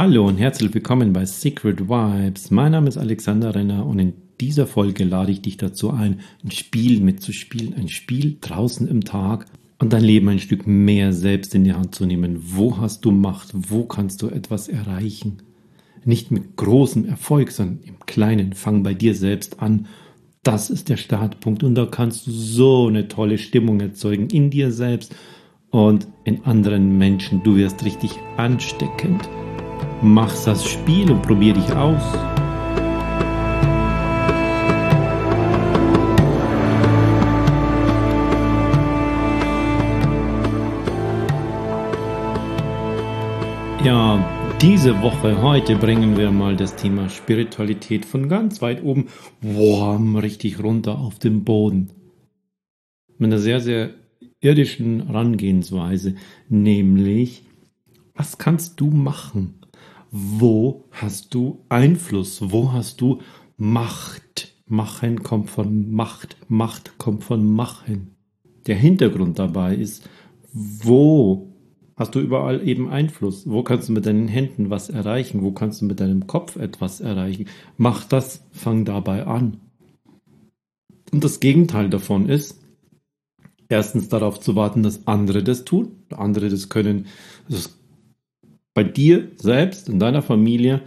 Hallo und herzlich willkommen bei Secret Vibes. Mein Name ist Alexander Renner und in dieser Folge lade ich dich dazu ein, ein Spiel mitzuspielen, ein Spiel draußen im Tag und dein Leben ein Stück mehr selbst in die Hand zu nehmen. Wo hast du Macht? Wo kannst du etwas erreichen? Nicht mit großem Erfolg, sondern im Kleinen. Fang bei dir selbst an. Das ist der Startpunkt und da kannst du so eine tolle Stimmung erzeugen in dir selbst und in anderen Menschen. Du wirst richtig ansteckend. Mach das Spiel und probier dich aus. Ja, diese Woche, heute bringen wir mal das Thema Spiritualität von ganz weit oben, warm, richtig runter auf den Boden. Mit einer sehr, sehr irdischen Herangehensweise, nämlich, was kannst du machen? Wo hast du Einfluss? Wo hast du Macht? Machen kommt von Macht, Macht kommt von Machen. Der Hintergrund dabei ist, wo hast du überall eben Einfluss? Wo kannst du mit deinen Händen was erreichen? Wo kannst du mit deinem Kopf etwas erreichen? Mach das, fang dabei an. Und das Gegenteil davon ist, erstens darauf zu warten, dass andere das tun, andere das können. Also bei dir selbst, in deiner Familie,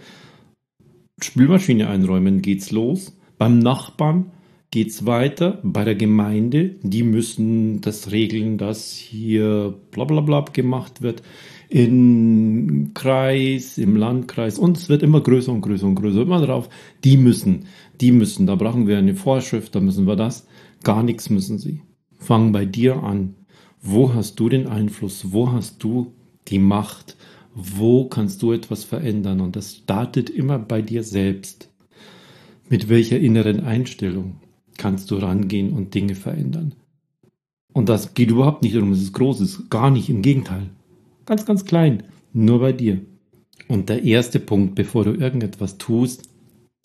Spülmaschine einräumen, geht's los. Beim Nachbarn geht's weiter. Bei der Gemeinde, die müssen das regeln, dass hier bla bla bla gemacht wird. Im Kreis, im Landkreis und es wird immer größer und größer und größer. Immer drauf, die müssen, die müssen, da brauchen wir eine Vorschrift, da müssen wir das. Gar nichts müssen sie. Fang bei dir an. Wo hast du den Einfluss? Wo hast du die Macht? Wo kannst du etwas verändern? Und das startet immer bei dir selbst. Mit welcher inneren Einstellung kannst du rangehen und Dinge verändern? Und das geht überhaupt nicht darum, es ist. Gar nicht, im Gegenteil. Ganz, ganz klein. Nur bei dir. Und der erste Punkt, bevor du irgendetwas tust,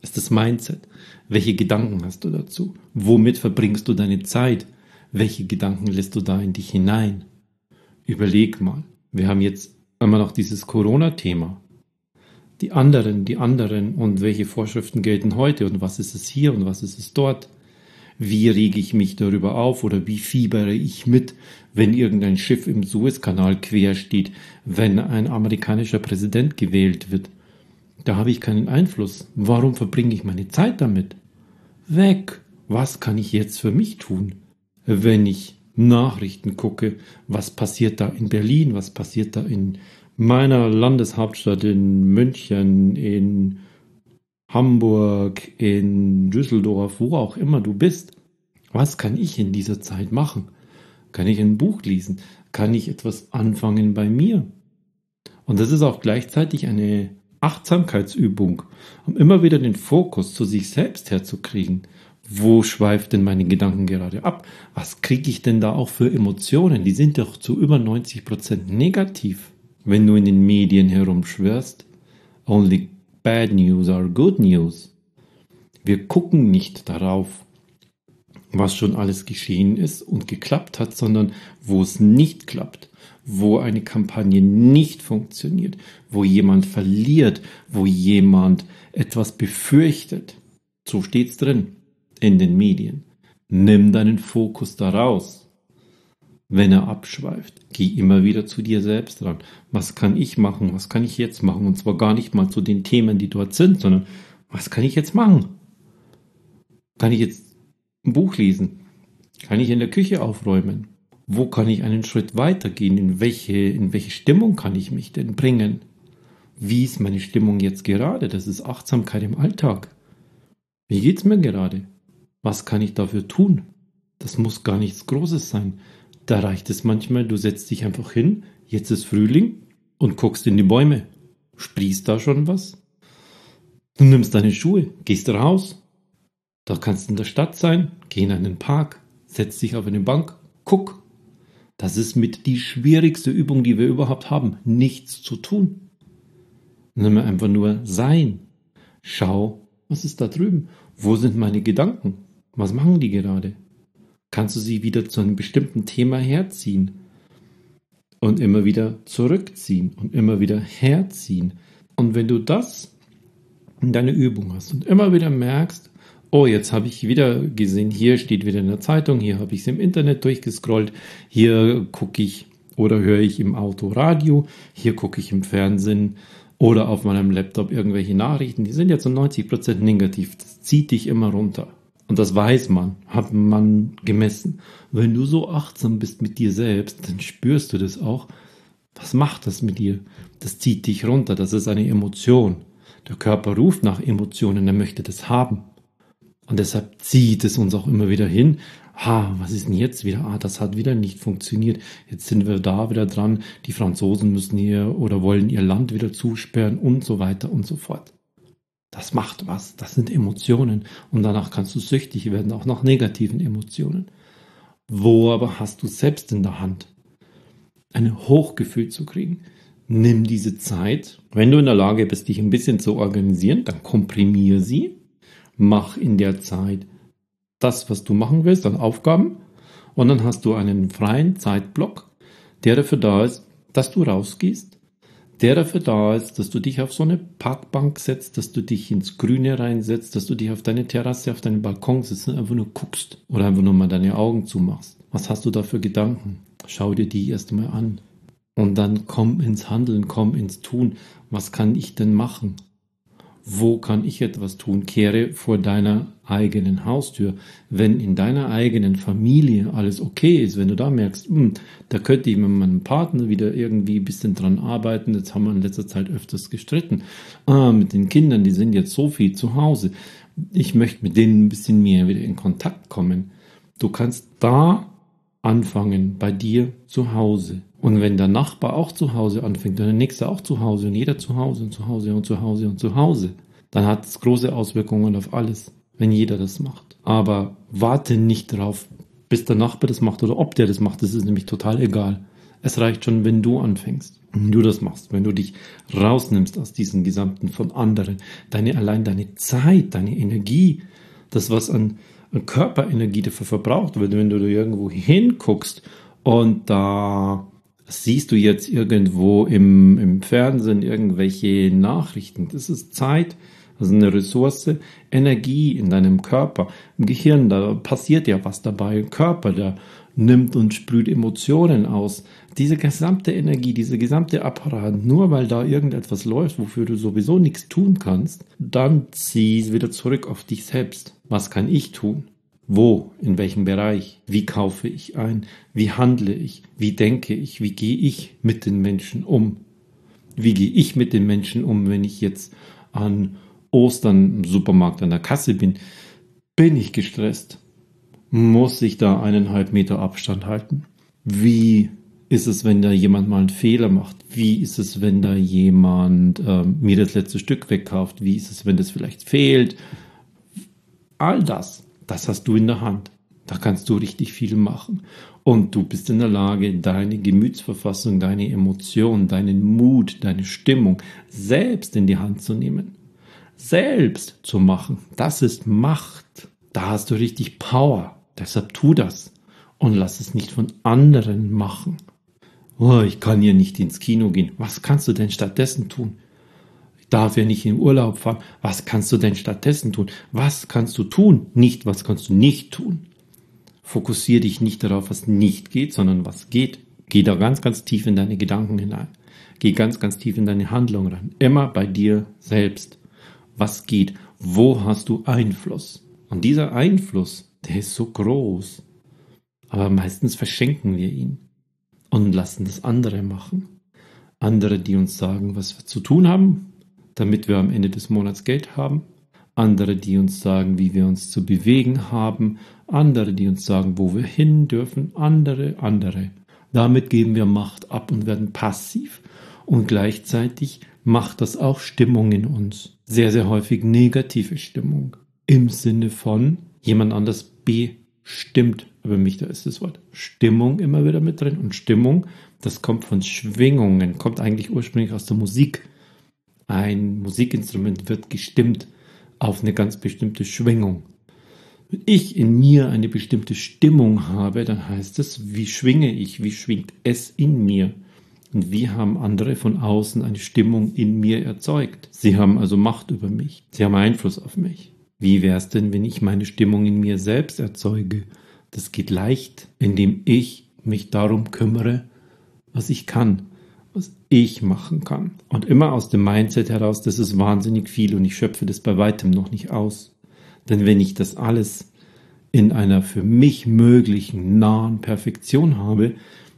ist das Mindset. Welche Gedanken hast du dazu? Womit verbringst du deine Zeit? Welche Gedanken lässt du da in dich hinein? Überleg mal. Wir haben jetzt immer noch dieses Corona-Thema. Die anderen, die anderen und welche Vorschriften gelten heute und was ist es hier und was ist es dort? Wie rege ich mich darüber auf oder wie fiebere ich mit, wenn irgendein Schiff im Suezkanal quer steht, wenn ein amerikanischer Präsident gewählt wird? Da habe ich keinen Einfluss. Warum verbringe ich meine Zeit damit? Weg! Was kann ich jetzt für mich tun? wenn ich Nachrichten gucke, was passiert da in Berlin, was passiert da in meiner Landeshauptstadt, in München, in Hamburg, in Düsseldorf, wo auch immer du bist. Was kann ich in dieser Zeit machen? Kann ich ein Buch lesen? Kann ich etwas anfangen bei mir? Und das ist auch gleichzeitig eine Achtsamkeitsübung, um immer wieder den Fokus zu sich selbst herzukriegen wo schweift denn meine Gedanken gerade ab? Was kriege ich denn da auch für Emotionen? Die sind doch zu über 90 Prozent negativ, wenn du in den Medien herumschwirrst. Only bad news are good news. Wir gucken nicht darauf, was schon alles geschehen ist und geklappt hat, sondern wo es nicht klappt, wo eine Kampagne nicht funktioniert, wo jemand verliert, wo jemand etwas befürchtet. So steht's drin in den Medien. Nimm deinen Fokus daraus. Wenn er abschweift, geh immer wieder zu dir selbst ran. Was kann ich machen? Was kann ich jetzt machen? Und zwar gar nicht mal zu den Themen, die dort sind, sondern was kann ich jetzt machen? Kann ich jetzt ein Buch lesen? Kann ich in der Küche aufräumen? Wo kann ich einen Schritt weitergehen? In welche, in welche Stimmung kann ich mich denn bringen? Wie ist meine Stimmung jetzt gerade? Das ist Achtsamkeit im Alltag. Wie geht's mir gerade? Was kann ich dafür tun? Das muss gar nichts Großes sein. Da reicht es manchmal, du setzt dich einfach hin, jetzt ist Frühling und guckst in die Bäume. Sprießt da schon was? Du nimmst deine Schuhe, gehst raus. Da kannst du in der Stadt sein, geh in einen Park, setz dich auf eine Bank, guck. Das ist mit die schwierigste Übung, die wir überhaupt haben, nichts zu tun. Nimm einfach nur sein. Schau, was ist da drüben? Wo sind meine Gedanken? Was machen die gerade? Kannst du sie wieder zu einem bestimmten Thema herziehen und immer wieder zurückziehen und immer wieder herziehen? Und wenn du das in deine Übung hast und immer wieder merkst, oh, jetzt habe ich wieder gesehen, hier steht wieder in der Zeitung, hier habe ich es im Internet durchgescrollt, hier gucke ich oder höre ich im Auto Radio, hier gucke ich im Fernsehen oder auf meinem Laptop irgendwelche Nachrichten, die sind jetzt zu 90% negativ. Das zieht dich immer runter. Und das weiß man, hat man gemessen. Wenn du so achtsam bist mit dir selbst, dann spürst du das auch. Was macht das mit dir? Das zieht dich runter, das ist eine Emotion. Der Körper ruft nach Emotionen, er möchte das haben. Und deshalb zieht es uns auch immer wieder hin. Ha, was ist denn jetzt wieder? Ah, das hat wieder nicht funktioniert. Jetzt sind wir da wieder dran. Die Franzosen müssen hier oder wollen ihr Land wieder zusperren und so weiter und so fort. Das macht was. Das sind Emotionen. Und danach kannst du süchtig werden, auch nach negativen Emotionen. Wo aber hast du selbst in der Hand, ein Hochgefühl zu kriegen? Nimm diese Zeit. Wenn du in der Lage bist, dich ein bisschen zu organisieren, dann komprimier sie mach in der Zeit das, was du machen willst, an Aufgaben. Und dann hast du einen freien Zeitblock, der dafür da ist, dass du rausgehst, der dafür da ist, dass du dich auf so eine Parkbank setzt, dass du dich ins Grüne reinsetzt, dass du dich auf deine Terrasse, auf deinen Balkon sitzt und einfach nur guckst oder einfach nur mal deine Augen zumachst. Was hast du da für Gedanken? Schau dir die erst mal an. Und dann komm ins Handeln, komm ins Tun. Was kann ich denn machen? Wo kann ich etwas tun? Kehre vor deiner eigenen Haustür. Wenn in deiner eigenen Familie alles okay ist, wenn du da merkst, mh, hm, da könnte ich mit meinem Partner wieder irgendwie ein bisschen dran arbeiten, jetzt haben wir in letzter Zeit öfters gestritten, ah, mit den Kindern, die sind jetzt so viel zu Hause, ich möchte mit denen ein bisschen mehr wieder in Kontakt kommen. Du kannst da anfangen, bei dir zu Hause. Und wenn der Nachbar auch zu Hause anfängt und der nächste auch zu Hause und jeder zu Hause und zu Hause und zu Hause und zu Hause, dann hat es große Auswirkungen auf alles, wenn jeder das macht. Aber warte nicht darauf, bis der Nachbar das macht oder ob der das macht, das ist nämlich total egal. Es reicht schon, wenn du anfängst, wenn du das machst, wenn du dich rausnimmst aus diesem Gesamten von anderen, deine allein deine Zeit, deine Energie, das was an, Körperenergie dafür verbraucht wird, wenn du irgendwo hinguckst und da siehst du jetzt irgendwo im, im Fernsehen irgendwelche Nachrichten. Das ist Zeit, das ist eine Ressource, Energie in deinem Körper. Im Gehirn, da passiert ja was dabei. Im Körper, der nimmt und sprüht Emotionen aus. Diese gesamte Energie, diese gesamte Apparat, nur weil da irgendetwas läuft, wofür du sowieso nichts tun kannst, dann zieh wieder zurück auf dich selbst. Was kann ich tun? Wo, in welchem Bereich, wie kaufe ich ein, wie handle ich, wie denke ich, wie gehe ich mit den Menschen um. Wie gehe ich mit den Menschen um, wenn ich jetzt an Ostern im Supermarkt an der Kasse bin? Bin ich gestresst? Muss ich da eineinhalb Meter Abstand halten? Wie ist es, wenn da jemand mal einen Fehler macht? Wie ist es, wenn da jemand äh, mir das letzte Stück wegkauft? Wie ist es, wenn das vielleicht fehlt? All das das hast du in der Hand. Da kannst du richtig viel machen. Und du bist in der Lage, deine Gemütsverfassung, deine Emotionen, deinen Mut, deine Stimmung selbst in die Hand zu nehmen. Selbst zu machen. Das ist Macht. Da hast du richtig Power. Deshalb tu das. Und lass es nicht von anderen machen. Oh, ich kann hier nicht ins Kino gehen. Was kannst du denn stattdessen tun? darf ja nicht in Urlaub fahren. Was kannst du denn stattdessen tun? Was kannst du tun? Nicht, was kannst du nicht tun? Fokussiere dich nicht darauf, was nicht geht, sondern was geht. Geh da ganz, ganz tief in deine Gedanken hinein. Geh ganz, ganz tief in deine Handlung rein. Immer bei dir selbst. Was geht? Wo hast du Einfluss? Und dieser Einfluss, der ist so groß. Aber meistens verschenken wir ihn und lassen das andere machen. Andere, die uns sagen, was wir zu tun haben, damit wir am Ende des Monats Geld haben, andere, die uns sagen, wie wir uns zu bewegen haben, andere, die uns sagen, wo wir hin dürfen, andere, andere. Damit geben wir Macht ab und werden passiv. Und gleichzeitig macht das auch Stimmung in uns. Sehr, sehr häufig negative Stimmung. Im Sinne von jemand anders bestimmt über mich. Da ist das Wort Stimmung immer wieder mit drin. Und Stimmung, das kommt von Schwingungen, kommt eigentlich ursprünglich aus der Musik. Ein Musikinstrument wird gestimmt auf eine ganz bestimmte Schwingung. Wenn ich in mir eine bestimmte Stimmung habe, dann heißt es, wie schwinge ich, wie schwingt es in mir. Und wie haben andere von außen eine Stimmung in mir erzeugt? Sie haben also Macht über mich. Sie haben Einfluss auf mich. Wie wäre es denn, wenn ich meine Stimmung in mir selbst erzeuge? Das geht leicht, indem ich mich darum kümmere, was ich kann, was ich machen kann. Und immer aus dem Mindset heraus, das ist wahnsinnig viel und ich schöpfe das bei weitem noch nicht aus. Denn wenn ich das alles in einer für mich möglichen nahen Perfektion habe,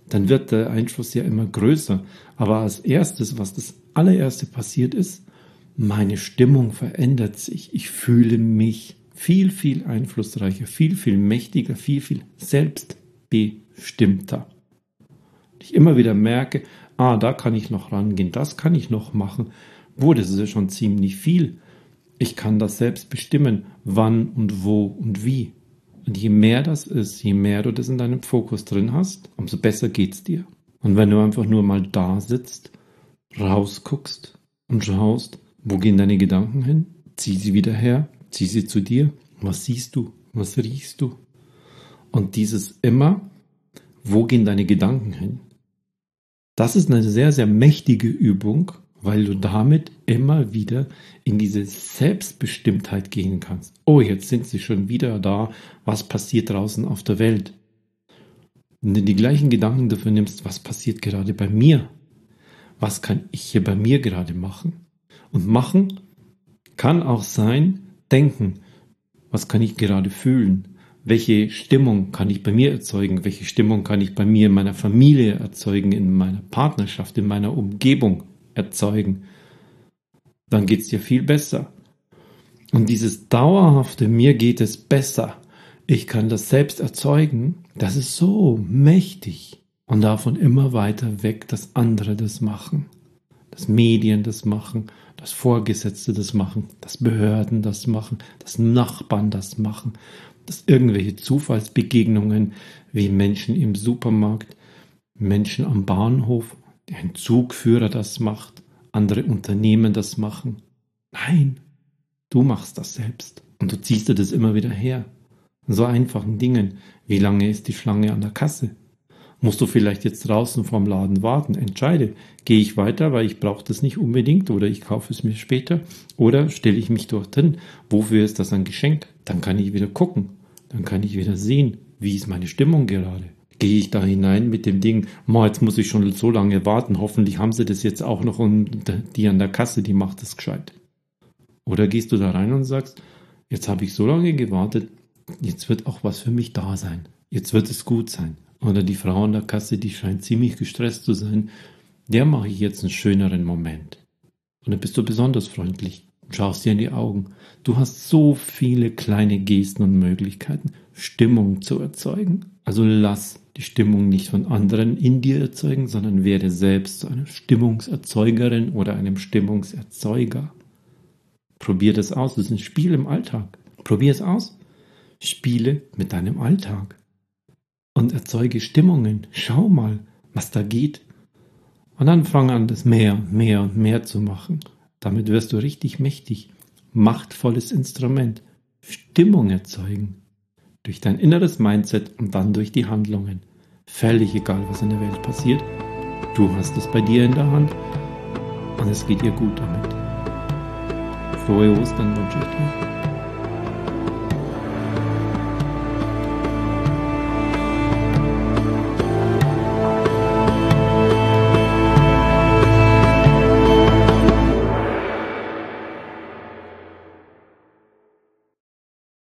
dann wird der Einfluss ja immer größer. Aber als erstes, was das allererste passiert ist, meine Stimmung verändert sich. Ich fühle mich viel, viel einflussreicher, viel, viel mächtiger, viel, viel selbstbestimmter. Ich immer wieder merke, ah, da kann ich noch rangehen, das kann ich noch machen. Wo, das ist ja schon ziemlich viel. Ich kann das selbst bestimmen, wann und wo und wie. Und je mehr das ist, je mehr du das in deinem Fokus drin hast, umso besser geht's dir. Und wenn du einfach nur mal da sitzt, rausguckst und schaust, wo gehen deine Gedanken hin? Zieh sie wieder her, zieh sie zu dir. Was siehst du? Was riechst du? Und dieses immer, wo gehen deine Gedanken hin? Das ist eine sehr, sehr mächtige Übung, weil du damit immer wieder in diese Selbstbestimmtheit gehen kannst. Oh, jetzt sind sie schon wieder da. Was passiert draußen auf der Welt? Wenn du die gleichen Gedanken dafür nimmst, was passiert gerade bei mir? Was kann ich hier bei mir gerade machen? Und machen kann auch sein, denken. Was kann ich gerade fühlen? Welche Stimmung kann ich bei mir erzeugen? Welche Stimmung kann ich bei mir in meiner Familie erzeugen, in meiner Partnerschaft, in meiner Umgebung? erzeugen, dann geht es dir viel besser. Und dieses dauerhafte, mir geht es besser, ich kann das selbst erzeugen, das ist so mächtig. Und davon immer weiter weg, dass andere das machen. Dass Medien das machen, dass Vorgesetzte das machen, dass Behörden das machen, dass Nachbarn das machen, dass irgendwelche Zufallsbegegnungen wie Menschen im Supermarkt, Menschen am Bahnhof, ein Zugführer das macht, andere Unternehmen das machen. Nein, du machst das selbst und du ziehst dir das immer wieder her. So einfachen Dingen. Wie lange ist die Schlange an der Kasse? Musst du vielleicht jetzt draußen vorm Laden warten? Entscheide, gehe ich weiter, weil ich brauche das nicht unbedingt oder ich kaufe es mir später oder stelle ich mich dorthin. Wofür ist das ein Geschenk? Dann kann ich wieder gucken. Dann kann ich wieder sehen, wie ist meine Stimmung gerade gehe ich da hinein mit dem Ding, ma, jetzt muss ich schon so lange warten, hoffentlich haben sie das jetzt auch noch und die an der Kasse, die macht das gescheit. Oder gehst du da rein und sagst, jetzt habe ich so lange gewartet, jetzt wird auch was für mich da sein. Jetzt wird es gut sein. Oder die Frau an der Kasse, die scheint ziemlich gestresst zu sein, der mache ich jetzt einen schöneren Moment. Und dann bist du besonders freundlich schaust dir in die Augen. Du hast so viele kleine Gesten und Möglichkeiten, Stimmung zu erzeugen. Also lass die Stimmung nicht von anderen in dir erzeugen, sondern werde selbst zu einer Stimmungserzeugerin oder einem Stimmungserzeuger. Probier das aus. Das ist ein Spiel im Alltag. Probier es aus. Spiele mit deinem Alltag. Und erzeuge Stimmungen. Schau mal, was da geht. Und dann fang an, das mehr und mehr und mehr zu machen. Damit wirst du richtig mächtig. Machtvolles Instrument. Stimmung erzeugen. Durch dein inneres Mindset und dann durch die Handlungen. Völlig egal, was in der Welt passiert. Du hast es bei dir in der Hand und es geht dir gut damit. Frohe Ostern wünsche ich dir.